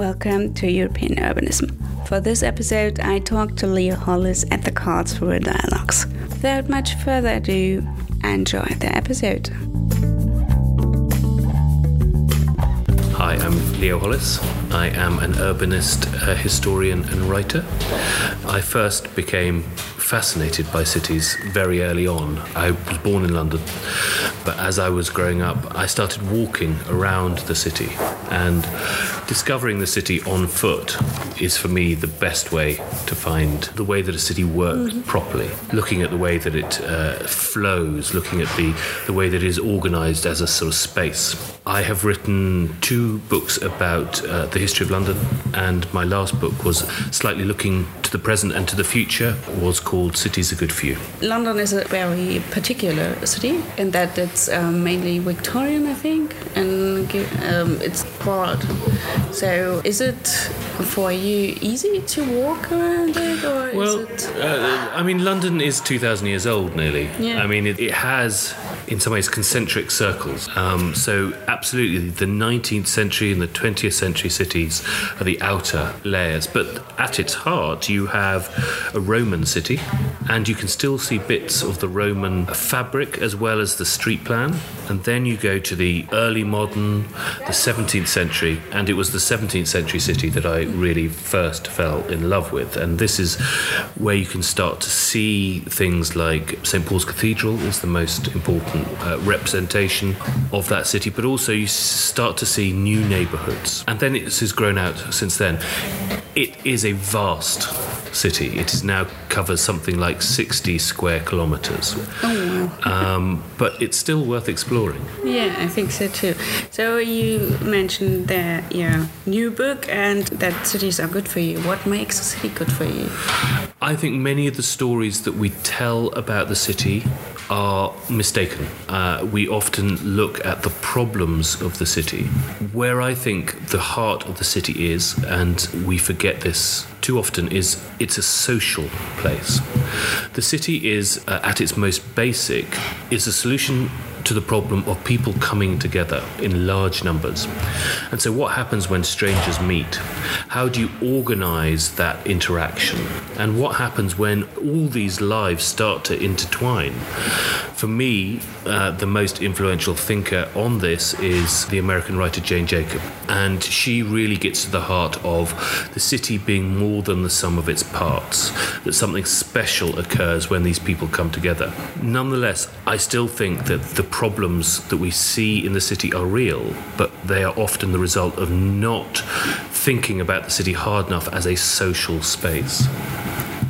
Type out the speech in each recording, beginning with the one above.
welcome to European Urbanism. For this episode, I talked to Leo Hollis at the Karlsruhe Dialogues. Without much further ado, enjoy the episode. Hi, I'm Leo Hollis. I am an urbanist, a historian, and writer. I first became fascinated by cities very early on. I was born in London, but as I was growing up, I started walking around the city and discovering the city on foot is for me the best way to find the way that a city works mm-hmm. properly. Looking at the way that it uh, flows, looking at the, the way that it is organized as a sort of space. I have written two books about uh, the history of London, and my last book was slightly looking to the present and to the future, was called Cities Are Good For You. London is a very particular city in that it's um, mainly Victorian, I think, and um, it's broad. So is it for you easy to walk around it, or well, is it? Uh, I mean, London is 2,000 years old nearly. Yeah. I mean, it, it has in some ways concentric circles. Um, so, absolutely, the 19th century and the 20th century cities are the outer layers. But at its heart, you have a Roman city, and you can still see bits of the Roman fabric as well as the street plan. And then you go to the early modern, the 17th century, and it was the 17th century city that I really first fell in love with. And this is where you can start to see things like St. Paul's Cathedral is the most important uh, representation of that city, but also you start to see new neighborhoods. And then it has grown out since then. It is a vast city. It is now covers something like 60 square kilometers. Oh, wow. Um, but it's still worth exploring. Yeah, I think so too. So you mentioned that your new book and that cities are good for you. What makes a city good for you? I think many of the stories that we tell about the city are mistaken. Uh, we often look at the problems of the city. Where I think the heart of the city is, and we forget this too often, is it's a social place. The city is, uh, at its most basic, is a solution to the problem of people coming together in large numbers. And so, what happens when strangers meet? How do you organize that interaction? And what happens when all these lives start to intertwine? For me, uh, the most influential thinker on this is the American writer Jane Jacobs. And she really gets to the heart of the city being more than the sum of its parts, that something special occurs when these people come together. Nonetheless, I still think that the problems that we see in the city are real, but they are often the result of not thinking about the city hard enough as a social space.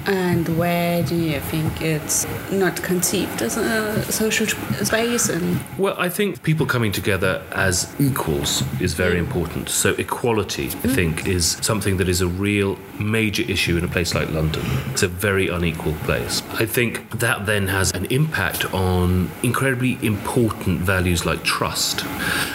And where do you think it's not conceived as a social space? And well, I think people coming together as equals is very important. So equality, I mm. think, is something that is a real major issue in a place like London. It's a very unequal place. I think that then has an impact on incredibly important values like trust.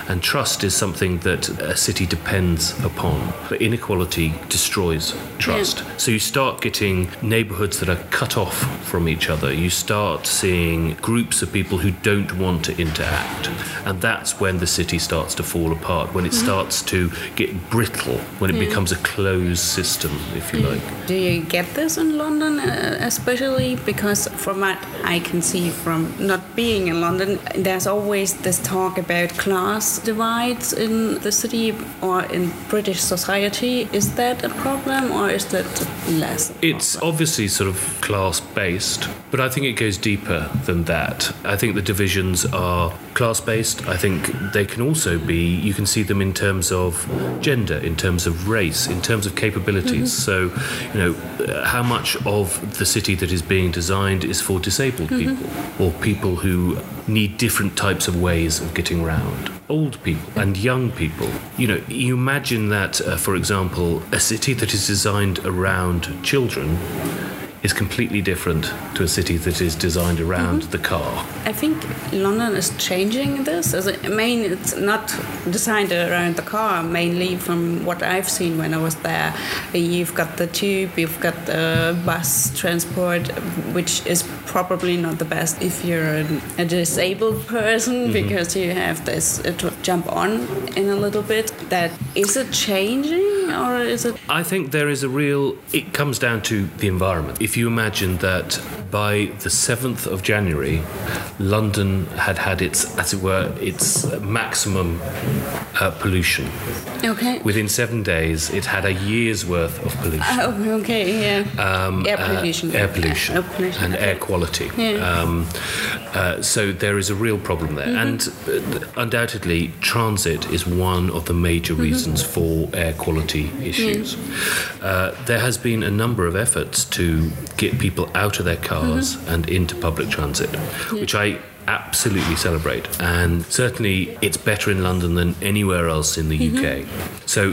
And trust is something that a city depends upon. But inequality destroys trust. Yeah. So you start getting neighborhoods that are cut off from each other. You start seeing groups of people who don't want to interact. And that's when the city starts to fall apart, when it mm-hmm. starts to get brittle, when it becomes a closed system, if you like. Do you get this in London, uh, especially? Because from what I can see from not being in London, there's always this talk about class divides in the city or in British society. Is that a problem or is that less? It's obvious obviously sort of class based, but I think it goes deeper than that. I think the divisions are class based. I think they can also be, you can see them in terms of gender, in terms of race, in terms of capabilities. Mm-hmm. So, you know, how much of the city that is being designed is for disabled mm-hmm. people or people who need different types of ways of getting around old people and young people. You know, you imagine that, uh, for example, a city that is designed around children is completely different to a city that is designed around mm-hmm. the car. I think London is changing this. As I mean, it's not designed around the car mainly from what I've seen when I was there. You've got the tube, you've got the bus transport, which is probably not the best if you're a disabled person mm-hmm. because you have this uh, to jump on in a little bit. That is it changing? or is it? I think there is a real. It comes down to the environment. If you imagine that by the seventh of January, London had had its, as it were, its maximum uh, pollution. Okay. Within seven days, it had a year's worth of pollution. Oh, okay, yeah. Um, air uh, pollution. air pollution, Air pollution, and okay. air quality. Yeah. Um, uh, so there is a real problem there, Mm-hmm. and uh, undoubtedly, transit is one of the major Mm-hmm. reasons for air quality issues. Uh, there has been a number of efforts to get people out of their cars Mm-hmm. and into public transit, which I absolutely celebrate. And certainly it's better in London than anywhere else in the UK mm-hmm. so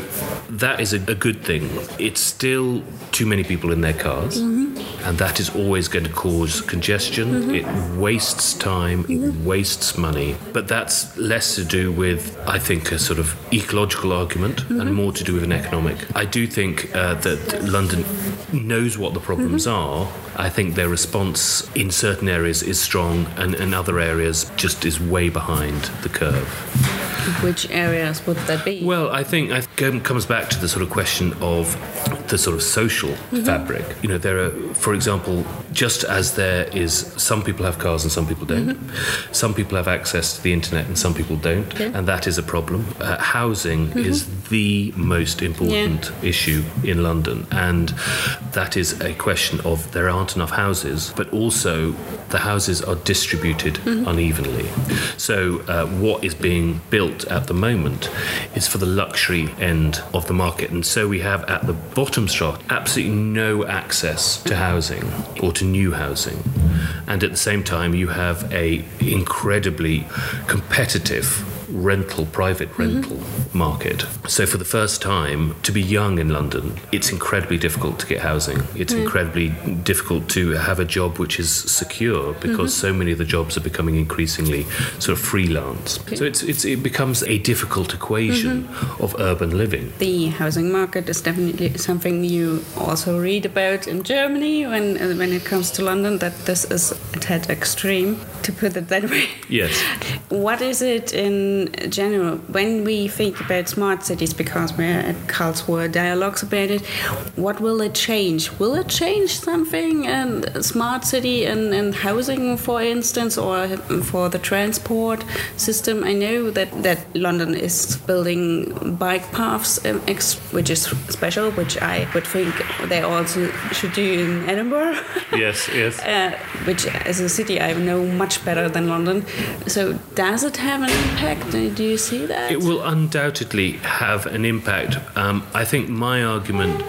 that is a, a good thing. It's still too many people in their cars. Mm-hmm. And that is always going to cause congestion. Mm-hmm. It wastes time. It wastes money. But that's less to do with I think a sort of ecological argument and more to do with an economic. I do think uh, that London knows what the problems are. I think their response in certain areas is strong and in other areas just is way behind the curve. Which areas would that be? Well, I think it comes back to the sort of question of the sort of social fabric. You know, there are, for example, just as there is, some people have cars and some people don't. Some people have access to the internet and some people don't, Okay. and that is a problem. Uh, housing is the most important issue in London, and that is a question of there aren't enough houses, but also the houses are distributed unevenly. So, uh, what is being built at the moment is for the luxury end of the market, and so we have at the bottom strata absolutely no access to housing or to new housing, and at the same time you have a incredibly competitive rental, private mm-hmm. rental market. So for the first time, to be young in London, it's incredibly difficult to get housing. It's mm. incredibly difficult to have a job which is secure because mm-hmm. so many of the jobs are becoming increasingly sort of freelance. So it's, it's it becomes a difficult equation mm-hmm. of urban living. the housing market is definitely something you also read about in Germany when uh, when it comes to London. That this is a tad extreme, to put it that way. Yes. What is it in general when we think about smart cities? Because we're at Karlsruhe dialogues about it. What will it change? Will it change something in smart city and, and housing, for instance, or for the transport system? I know that, that London is building bike paths, um, which is special, which I would think they also should do in Edinburgh. Yes, yes. uh, which as a city I know much better than London. So does it have an impact? Do you see that? It will undoubtedly have an impact. Um, I think my argument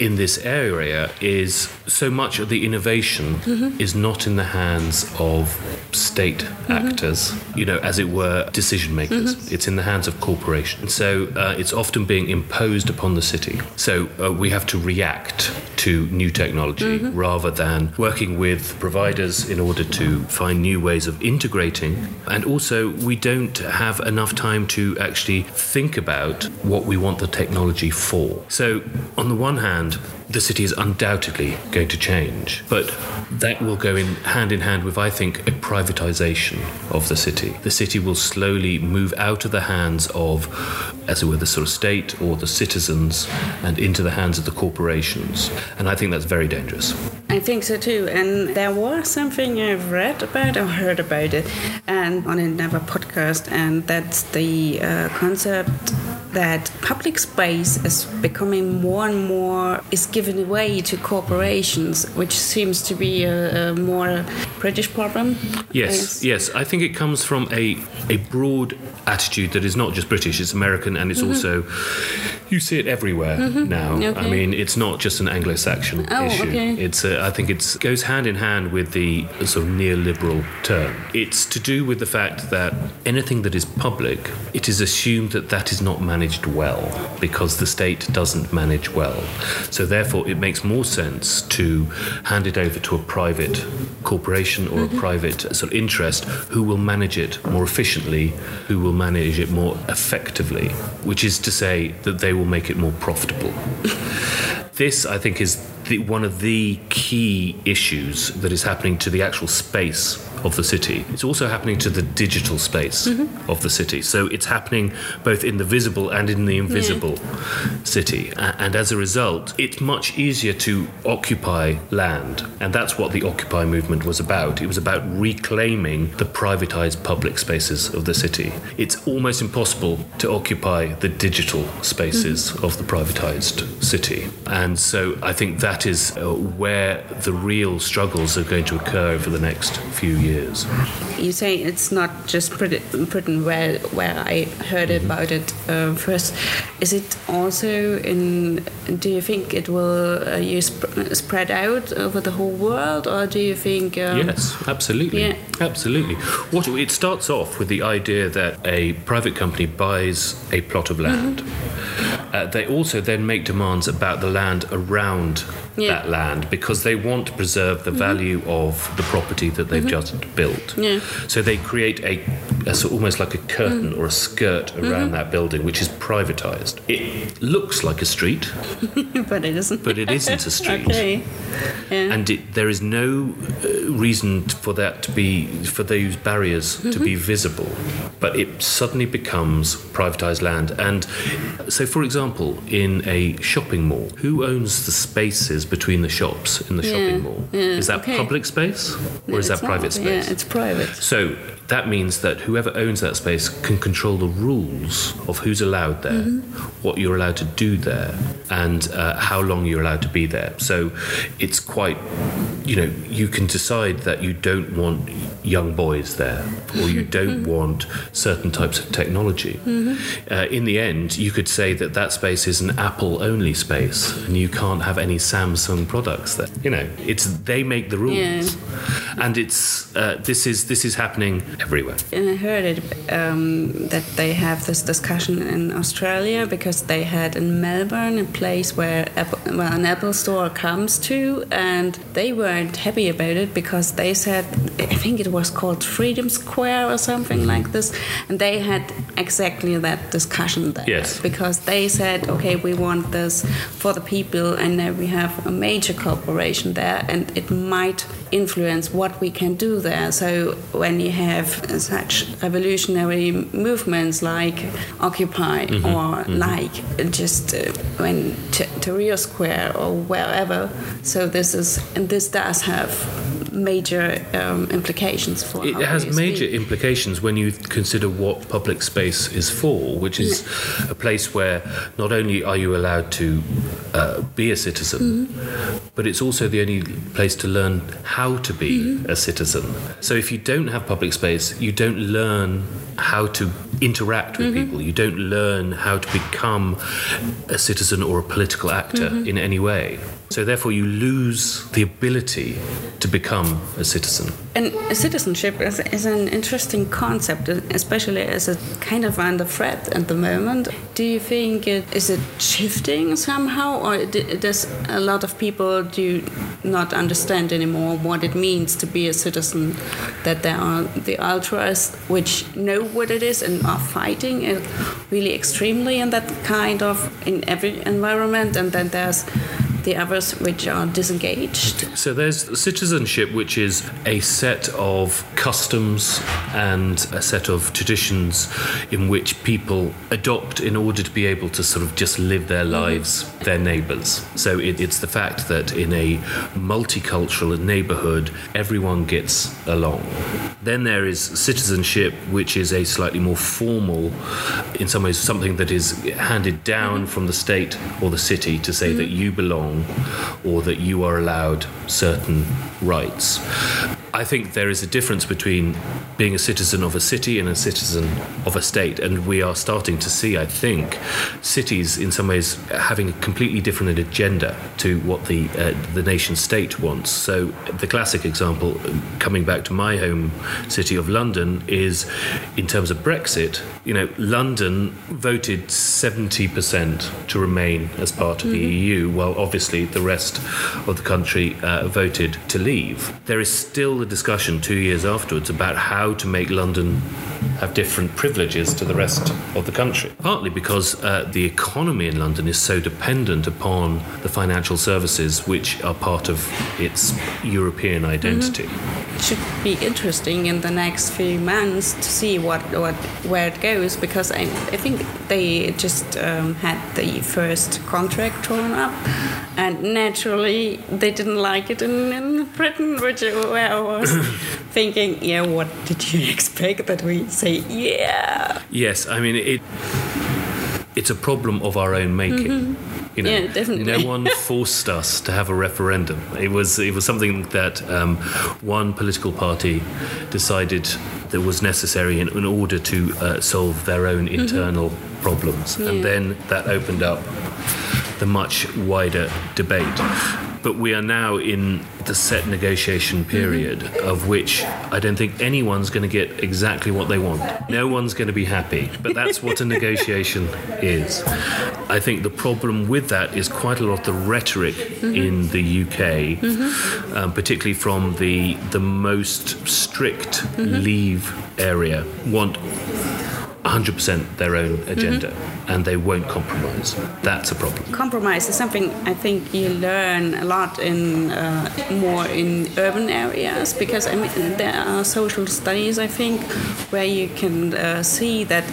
in this area is so much of the innovation is not in the hands of state actors, you know, as it were, decision makers. It's in the hands of corporations. So uh, it's often being imposed upon the city. So uh, we have to react to new technology rather than working with providers in order to find new ways of integrating. And also, we don't have enough time to actually think about what we want the technology for. So, on the one hand, the city is undoubtedly going to change, but that will go in hand in hand with, I think, a privatization of the city. The city will slowly move out of the hands of, as it were, the sort of state or the citizens and into the hands of the corporations. And I think that's very dangerous. I think so too. And there was something I've read about or heard about it, and on another podcast, and that's the uh, concept that public space is becoming more and more is given away to corporations, which seems to be a, a more British problem. Yes, yes. I think it comes from a, a broad attitude that is not just British, it's American and it's mm-hmm. also, you see it everywhere mm-hmm. now. I mean, it's not just an Anglo Saxon Oh, issue. okay. It's a, I think it goes hand in hand with the sort of neoliberal term. It's to do with the fact that anything that is public, it is assumed that that is not managed well because the state doesn't manage well. So therefore, it makes more sense to hand it over to a private corporation or a mm-hmm. private sort of interest who will manage it more efficiently, who will manage it more effectively, which is to say that they will make it more profitable. This, I think, is the, one of the key issues that is happening to the actual space of the city. It's also happening to the digital space mm-hmm. of the city. So it's happening both in the visible and in the invisible yeah. city. And as a result, it's much easier to occupy land. And that's what the Occupy movement was about. It was about reclaiming the privatized public spaces of the city. It's almost impossible to occupy the digital spaces mm-hmm. of the privatized city. And so I think that is uh, where the real struggles are going to occur over the next few years. You say it's not just Britain where where I heard mm-hmm. about it uh, first. Is it also in? Do you think it will uh, you sp- spread out over the whole world, or do you think? Um, yes, absolutely, yeah. absolutely. What it starts off with the idea that a private company buys a plot of land. Mm-hmm. Uh, they also then make demands about the land around yeah. that land because they want to preserve the mm-hmm. value of the property that they've mm-hmm. just built. Yeah. So they create a, a sort almost like a curtain mm. or a skirt around mm-hmm. that building, which is privatized. It looks like a street, but it isn't. But it isn't a street. okay. Yeah. And it, there is no uh, reason for that to be for those barriers to be mm-hmm. visible, but it suddenly becomes privatized land. And so, for example, in a shopping mall, who owns the spaces between the shops in the yeah, shopping mall. Yeah, is that okay. public space or no, is that private not. space? Yeah, it's private. So that means that whoever owns that space can control the rules of who's allowed there, mm-hmm. what you're allowed to do there, and uh, how long you're allowed to be there. So it's quite, you know, you can decide that you don't want young boys there or you don't mm-hmm. want certain types of technology. Mm-hmm. Uh, in the end, you could say that that space is an Apple only space and you can't have any Samsung products there. You know, it's they make the rules. Yeah. And it's uh, this is this is happening everywhere. And I heard it um, that they have this discussion in Australia because they had in Melbourne a place where Apple, well, an Apple store comes to, and they weren't happy about it because they said I think it was called Freedom Square or something mm-hmm. like this, and they had exactly that discussion there. Yes. Because they said, okay, we want this for the people, and now we have a major corporation there, and it might influence what we can do there. So when you have such revolutionary movements like Occupy mm-hmm, or mm-hmm. like just uh, when Tahrir Square or wherever, so this is and this does have major um, implications for it has major implications when you consider what public space is for which is yeah. a place where not only are you allowed to uh, be a citizen mm-hmm. but it's also the only place to learn how to be mm-hmm. a citizen so if you don't have public space you don't learn how to interact with mm-hmm. people you don't learn how to become a citizen or a political actor mm-hmm. in any way so, therefore, you lose the ability to become a citizen. And citizenship is, is, an interesting concept, especially as it's kind of under threat at the moment. Do you think it is it shifting somehow, or does a lot of people do not understand anymore what it means to be a citizen? That there are the ultras which know what it is and are fighting it really extremely in that kind of in every environment, and then there's the others which are disengaged. So there's citizenship, which is a set of customs and a set of traditions in which people adopt in order to be able to sort of just live their mm-hmm. lives, mm. their neighbours. So it, it's the fact that in a multicultural neighbourhood, everyone gets along. Then there is citizenship, which is a slightly more formal, in some ways, something that is handed down mm-hmm. from the state or the city to say mm. that you belong or that you are allowed certain rights. I think there is a difference between being a citizen of a city and a citizen of a state, and we are starting to see, I think, cities in some ways having a completely different agenda to what the uh, the nation state wants. So the classic example, coming back to my home city of London, is in terms of Brexit. You know, London voted seventy percent to remain as part of mm-hmm. the EU, while obviously the rest of the country uh, voted to leave. There is still discussion two years afterwards about how to make London have different privileges to the rest of the country. Partly because uh, the economy in London is so dependent upon the financial services which are part of its European identity. It should be interesting in the next few months to see what, what where it goes because I, I think they just um, had the first contract drawn up and naturally they didn't like it in, in Britain, which where I was thinking, yeah, what did you expect that we say, yeah? Yes, I mean it. It's a problem of our own making. Mm-hmm. You know, Yeah, definitely. no one forced us to have a referendum. It was it was something that um, one political party decided that was necessary in, in order to uh, solve their own Mm-hmm. internal problems, and then that opened up the much wider debate. But we are now in the set negotiation mm-hmm. period of which I don't think anyone's going to get exactly what they want. No one's going to be happy. But that's what a negotiation is. I think the problem with that is quite a lot of the rhetoric mm-hmm. in the UK, mm-hmm. um, particularly from the the most strict leave area, want 100% their own agenda and they won't compromise. That's a problem. compromise is something I think you learn a lot in uh, more in urban areas because I mean there are social studies I think where you can uh, see that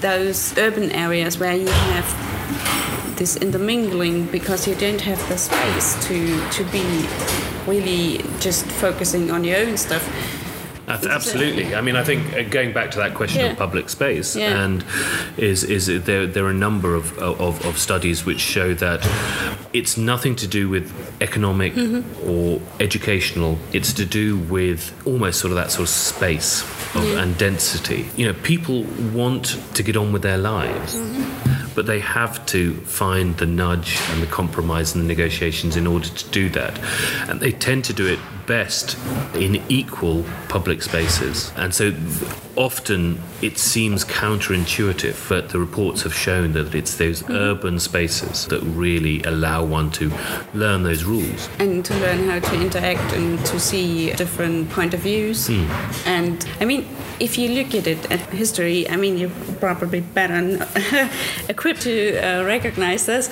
those urban areas where you have this intermingling because you don't have the space to to be really just focusing on your own stuff. Ab- Absolutely. I mean, I think uh, going back to that question Yeah. of public space, Yeah. and is is it- there there are a number of, of of studies which show that it's nothing to do with economic Mm-hmm. or educational. It's to do with almost sort of that sort of space of, and density. You know, people want to get on with their lives. But they have to find the nudge and the compromise and the negotiations in order to do that. And they tend to do it best in equal public spaces. And so often it seems counterintuitive, but the reports have shown that it's those urban spaces that really allow one to learn those rules. and to learn how to interact and to see different point of views. And I mean, if you look at it at history, I mean, you're probably better equipped to uh, recognize this.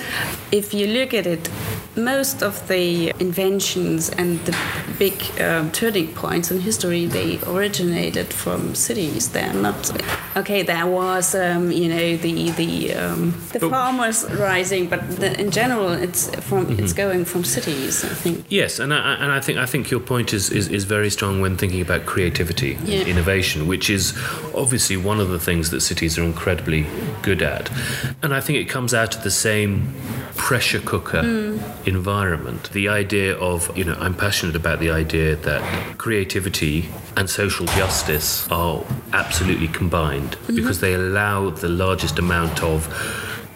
If you look at it, most of the inventions and the big um, turning points in history they originated from cities. They're not okay. There was, um, you know, the the um, the farmers rising, but the, in general, it's from it's going from cities. I think. Yes, and I, and I think I think your point is, is, is very strong when thinking about creativity, and innovation, which is obviously one of the things that cities are incredibly good at, and I think it comes out of the same pressure cooker environment. The idea of you know I'm passionate about the idea that creativity and social justice are absolutely combined mm-hmm. because they allow the largest amount of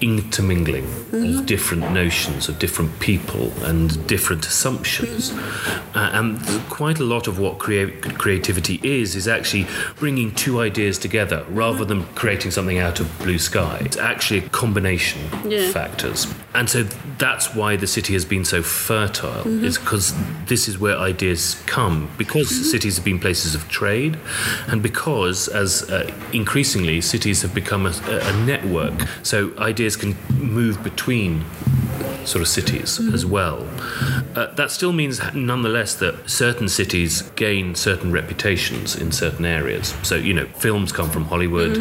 intermingling of mm-hmm. different notions of different people and different assumptions. Mm-hmm. Uh, and quite a lot of what crea- creativity is is actually bringing two ideas together rather mm-hmm. than creating something out of blue sky. It's actually a combination Yeah. of factors. And so that's why the city has been so fertile is because this is where ideas come. Because cities have been places of trade and because as uh, increasingly cities have become a, a network. So ideas can move between sort of cities as well. Uh, that still means, nonetheless, that certain cities gain certain reputations in certain areas. So, you know, films come from Hollywood,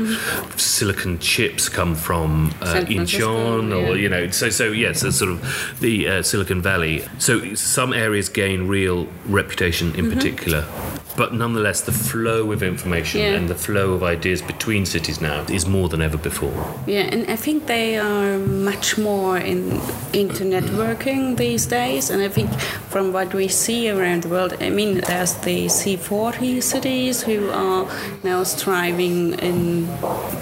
silicon chips come from uh, Incheon, or yeah. you know, so so yes, it's sort of the uh, Silicon Valley. So some areas gain real reputation Mm-hmm. in particular. But nonetheless, the flow of information Yeah. and the flow of ideas between cities now is more than ever before. Yeah, and I think they are much more in into networking these days. And I think from what we see around the world, I mean, there's the C40 cities who are now striving in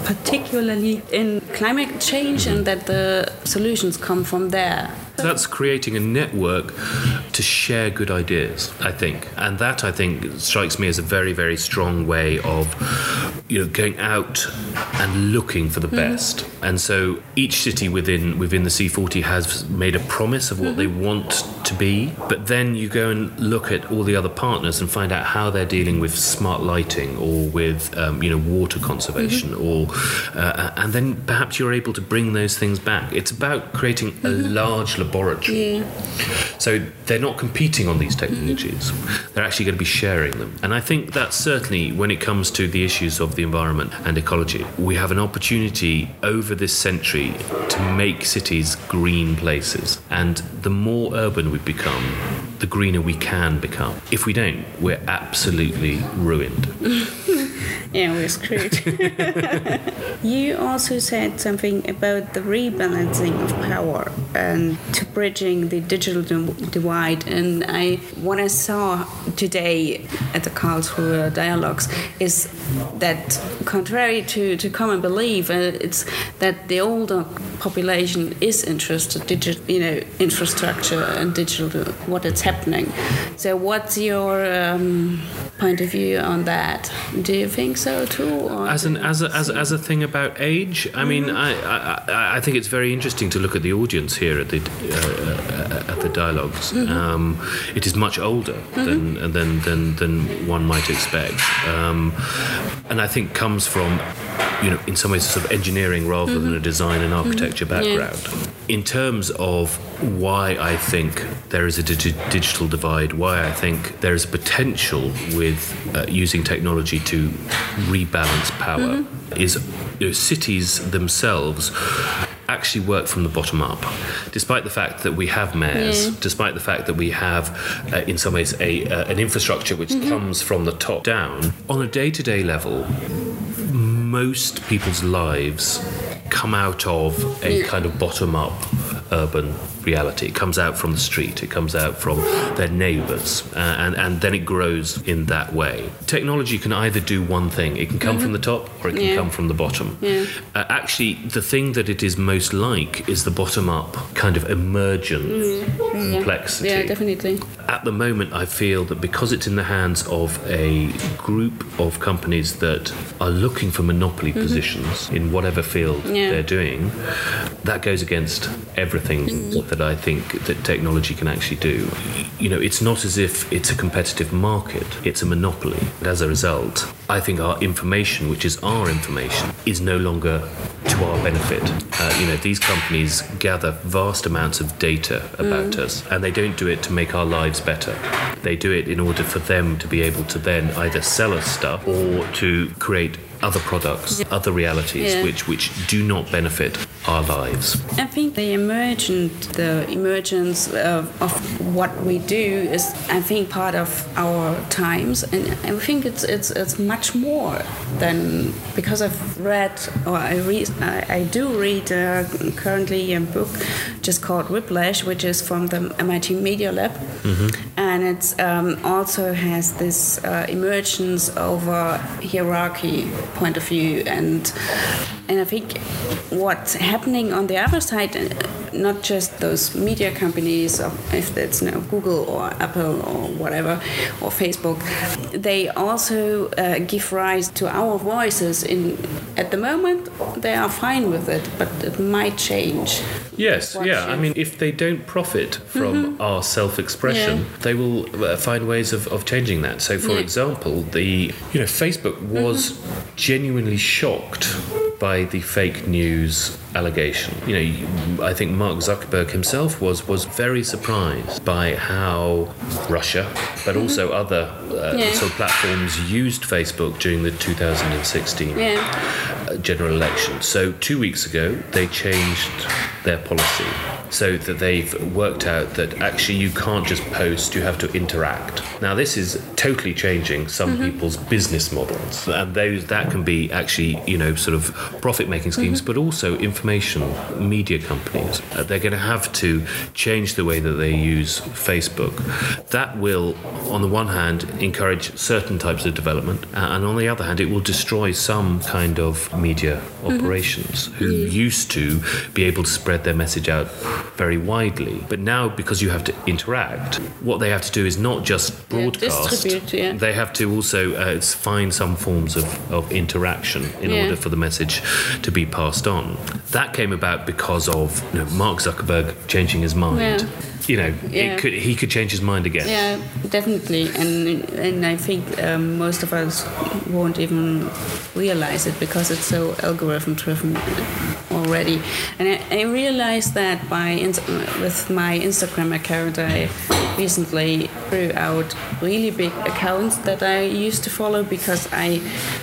particularly in climate change, and that the solutions come from there. That's creating a network to share good ideas, I think. And that, I think, strikes me as a very, very strong way of, you know, going out and looking for the mm-hmm. best. And so each city within within the C40 has made a promise of what mm-hmm. they want to be, but then you go and look at all the other partners and find out how they're dealing with smart lighting or with, um, you know, water conservation mm-hmm. or, uh, and then perhaps you're able to bring those things back. It's about creating a mm-hmm. large laboratory. Yeah. So they're not competing on these technologies, mm-hmm. they're actually going to be sharing them. And I think that certainly when it comes to the issues of the environment and ecology, we have an opportunity over this century to make cities green places. And the more urban we become, the greener we can become. If we don't, we're absolutely ruined. yeah, we're screwed. you also said something about the rebalancing of power and to bridging the digital divide. And I, what I saw today at the Karlsruhe dialogues is that, contrary to, to common belief, uh, it's that the older population is interested digital, you know, infrastructure and digital, what is happening. So, what's your um, point of view on that? Do you think so too? As an as a, as, as a thing about age, I mean, mm-hmm. I, I, I think it's very interesting to look at the audience here at the uh, at the dialogues. Mm-hmm. Um, it is much older mm-hmm. than, than than than one might expect, um, and I think comes from you know, in some ways, sort of engineering rather mm-hmm. than a design and architecture mm-hmm. background. Yeah. In terms of why I think there is a dig- digital divide, why I think there is potential with uh, using technology to rebalance power, mm-hmm. is you know, cities themselves actually work from the bottom up. Despite the fact that we have mayors, yeah. despite the fact that we have, uh, in some ways, a, uh, an infrastructure which mm-hmm. comes from the top down, on a day to day level, most people's lives come out of a kind of bottom up urban reality. It comes out from the street, it comes out from their neighbours, uh, and, and then it grows in that way. Technology can either do one thing, it can come mm-hmm. from the top or it can yeah. come from the bottom. Yeah. Uh, actually, the thing that it is most like is the bottom up kind of emergent mm. Complexity. Yeah. yeah, definitely. At the moment, I feel that because it's in the hands of a group of companies that are looking for monopoly mm-hmm. positions in whatever field they're doing, that goes against everything mm that I think that technology can actually do. You know, it's not as if it's a competitive market, it's a monopoly. And as a result, I think our information, which is our information, is no longer to our benefit. Uh, you know, these companies gather vast amounts of data about mm. us, and they don't do it to make our lives better. They do it in order for them to be able to then either sell us stuff or to create other products, yeah. other realities yeah. which which do not benefit our lives. I think the emergent, the emergence of, of, what we do is, I think, part of our times, and I think it's it's it's much more than because I've read or I read I, I do read uh, currently a book just called Whiplash, which is from the MIT Media Lab, mm-hmm. and it um, also has this uh, emergence over hierarchy point of view and and I think what's happening on the other side, not just those media companies, if it's you Google or Apple or whatever, or Facebook, they also uh, give rise to our voices. In at the moment, they are fine with it, but it might change. Yes, yeah. I mean, if they don't profit from mm-hmm. our self-expression, yeah. they will uh, find ways of, of changing that. So, for yeah. example, the you know Facebook was mm-hmm. genuinely shocked by the fake news allegation. You know, I think Mark Zuckerberg himself was was very surprised by how Russia, but also mm-hmm. other uh, yeah. sort of platforms used Facebook during the 2016 yeah. General election. So two weeks ago, they changed their policy so that they've worked out that actually you can't just post, you have to interact. Now, this is totally changing some people's business models, and those that can be actually you know sort of profit making schemes, but also information media companies. Uh, they're going to have to change the way that they use Facebook. That will, on the one hand, encourage certain types of development, uh, and on the other hand, it will destroy some kind of media operations who used to be able to spread their message out very widely. But now, because you have to interact, what they have to do is not just broadcast. distribute, yeah. They have to also uh, find some forms of, of interaction in Yeah. order for the message to be passed on. That came about because of you know, Mark Zuckerberg changing his mind. Yeah. You know, Yeah. it could, he could change his mind again. Yeah, definitely, and and I think um, most of us won't even realize it because it's so algorithm driven already. And I, I realized that by with my Instagram account, I recently threw out really big accounts that I used to follow because I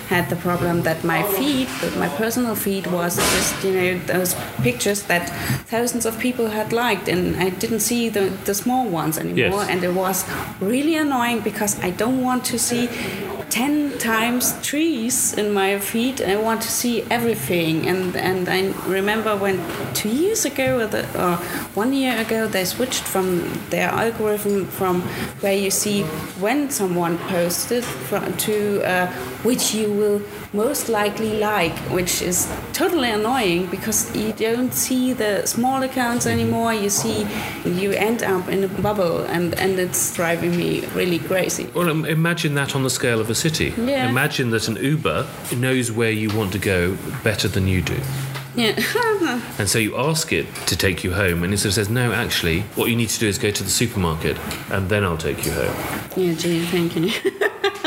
had the problem that my feed, that my personal feed, was just you know those pictures that thousands of people had liked, and I didn't see the the small ones anymore, Yes. and it was really annoying because I don't want to see 10 times trees in my. And I want to see everything. And, and I remember when two years ago or, the, or one year ago they switched from their algorithm from where you see when someone posted to uh, which you will most likely like, which is totally annoying because you don't see the small accounts anymore. You see, you end up in a bubble, and, and it's driving me really crazy. Well, imagine that on the scale of a city. Yeah. Imagine that an Uber knows where you want to go better than you do. Yeah. And so you ask it to take you home, and it sort of says, No, actually, what you need to do is go to the supermarket, and then I'll take you home. yeah, gee, thank you.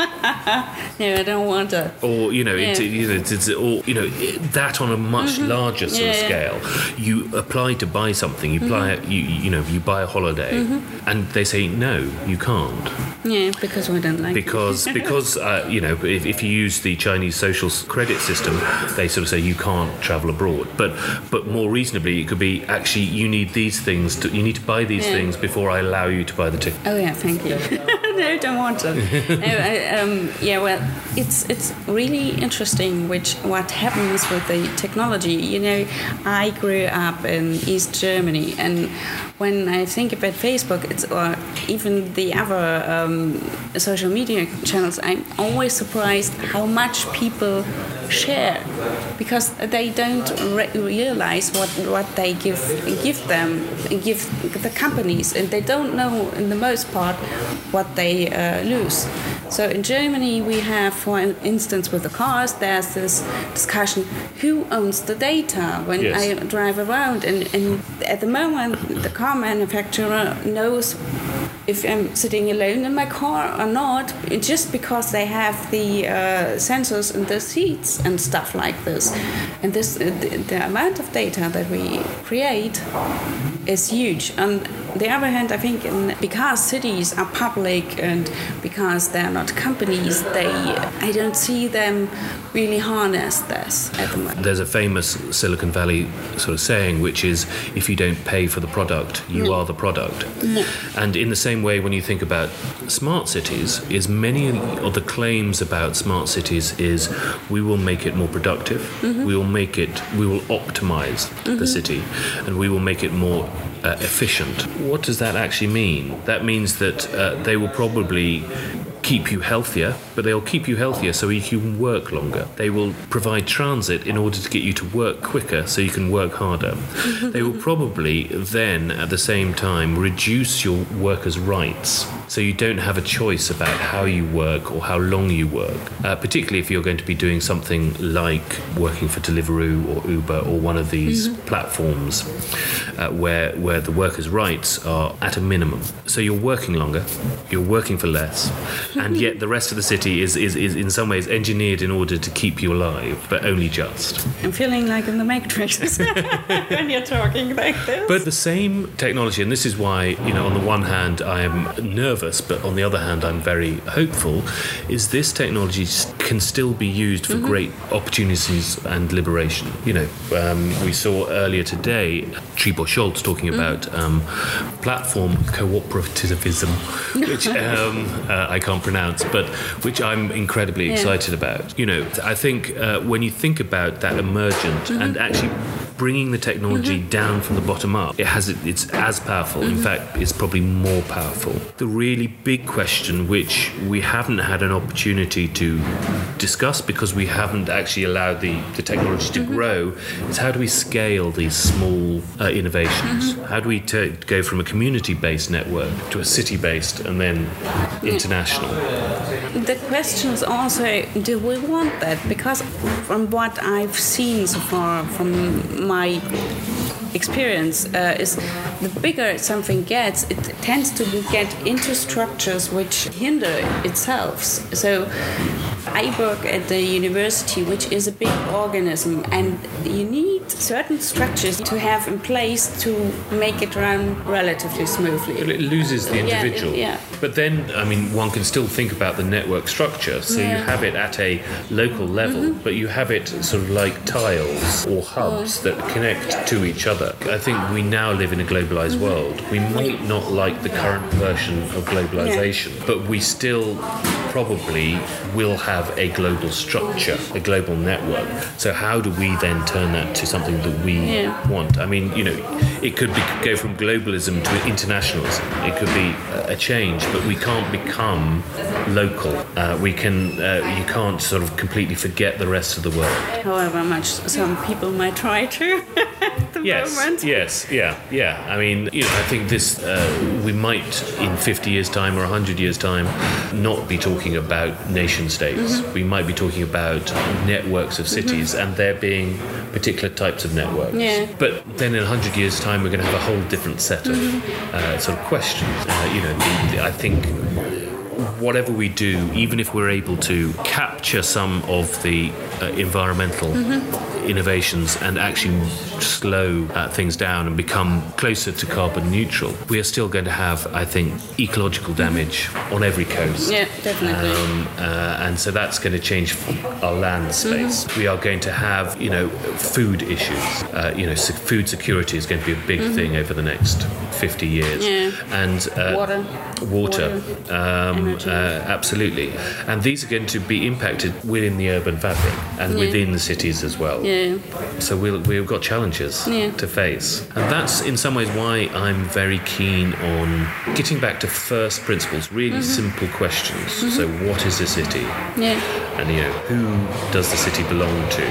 no, I don't want to. Or, you know, it, Yeah. you know it's, it's, or, you know it, that on a much larger sort of Yeah, yeah. scale. You apply to buy something, you, apply, you, you know, you buy a holiday, and they say, No, you can't. Yeah, because we don't like it. because because uh, you know if, if you use the Chinese social credit system, they sort of say you can't travel abroad. But but more reasonably, it could be actually you need these things. To, you need to buy these Yeah. things before I allow you to buy the ticket. Oh yeah, thank you. no, don't want to. no, I, um, yeah, well, it's it's really interesting which what happens with the technology. You know, I grew up in East Germany, and when I think about Facebook, it's or even the other um, social media channels, I'm always surprised how much people share because they don't re- realize what what they give give them give the companies and they don't know in the most part what they uh, lose so in Germany we have for instance with the cars there's this discussion who owns the data when Yes. I drive around and, and at the moment the car manufacturer knows if I'm sitting alone in my car or not, just because they have the uh, sensors in the seats and stuff like this. And this, the, the amount of data that we create is huge. On the other hand, I think in, because cities are public and because they're not companies, they I don't see them really harness this at the moment. There's a famous Silicon Valley sort of saying, which is, if you don't pay for the product, you mm. are the product. Mm. And in the same way, when you think about smart cities, is many of the claims about smart cities is we will make it more productive, mm-hmm. we will make it, we will optimize the mm-hmm. city, and we will make it more efficient. What does that actually mean? That means that uh, they will probably keep you healthier, but they'll keep you healthier so you can work longer. They will provide transit in order to get you to work quicker so you can work harder. they will probably then, at the same time, reduce your workers' rights so you don't have a choice about how you work or how long you work, uh, particularly if you're going to be doing something like working for Deliveroo or Uber or one of these platforms uh, where, where the workers' rights are at a minimum. So you're working longer, you're working for less, and yet the rest of the city is, is, is in some ways engineered in order to keep you alive, but only just. I'm feeling like in the Matrix when you're talking like this. But the same technology, and this is why, you know, on the one hand I am nervous, but on the other hand I'm very hopeful, is this technology can still be used for great opportunities and liberation. You know, um, we saw earlier today Trebor Scholz talking Mm-hmm. about um, platform cooperativism, which um, uh, I can't pronounce, but which I'm incredibly Yeah. excited about. You know, I think uh, when you think about that emergent Mm-hmm. and actually bringing the technology down from the bottom up, it has it's as powerful. Mm-hmm. In fact, it's probably more powerful. The really big question, which we haven't had an opportunity to discuss because we haven't actually allowed the, the technology to grow, is how do we scale these small uh, innovations? How do we ta go from a community-based network to a city-based and then international? The question is also do we want that? Because from what I've seen so far, from my experience, uh, is the bigger something gets, it tends to get into structures which hinder itself. So I work at the university, which is a big organism, and you need certain structures to have in place to make it run relatively smoothly. It loses the Yeah, it- individual. yeah. But then, I mean, one can still think about the network structure. So you Yeah. Mm-hmm. have it at a local level, but you have it sort of like tiles or hubs that connect to each other. I think we now live in a globalized Mm-hmm. world. We might not like the current version of globalization, but we still probably will have a global structure, a global network. So how do we then turn that to something that we Yeah. want? I mean, you know, it could be, go from globalism to internationalism. It could be a- change, but we can't become local. Uh, we can, uh, you can't sort of completely forget the rest of the world. However much some people might try to Yes, moment. yes, yeah, yeah. I mean, you know, I think this, uh, we might in 50 years' time or 100 years' time not be talking about nation states. We might be talking about networks of cities and there being particular types of networks. Yeah. But then in 100 years' time, we're going to have a whole different set of uh, sort of questions. Uh, you know, the, the, I think whatever we do, even if we're able to capture some of the uh, environmental innovations and actually slow uh, things down and become closer to carbon neutral, we are still going to have, I think, ecological damage on every coast. Yeah, definitely. Um, uh, and so that's going to change our land space. We are going to have, you know, food issues. Uh, you know, food security is going to be a big thing over the next 50 years. Yeah. And uh, Water. water, um, uh, absolutely. And these are going to be impacted within the urban fabric and Yeah. within the cities as well. Yeah. So we'll, we've got challenges Yeah. to face. And that's in some ways why I'm very keen on getting back to first principles, really mm-hmm. simple questions. So, mm-hmm. what is a city? Yeah. And, you know, who does the city belong to?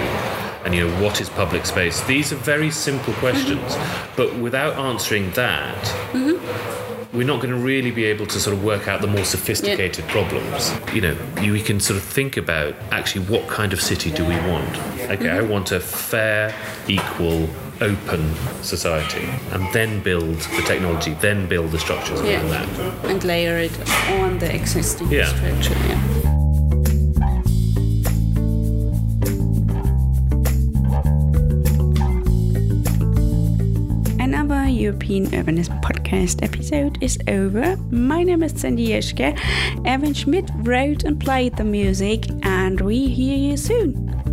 And, you know, what is public space? These are very simple mm-hmm. questions. But without answering that, we're not going to really be able to sort of work out the more sophisticated problems. You know, you, we can sort of think about actually what kind of city do we want? Okay, I mm-hmm. want a fair, equal, open society, and then build the technology, then build the structures around Yeah. that. And layer it on the existing Yeah. structure. Yeah. European Urbanism podcast episode is over. My name is Cindy Jeschke. Evan Schmidt wrote and played the music, and we hear you soon.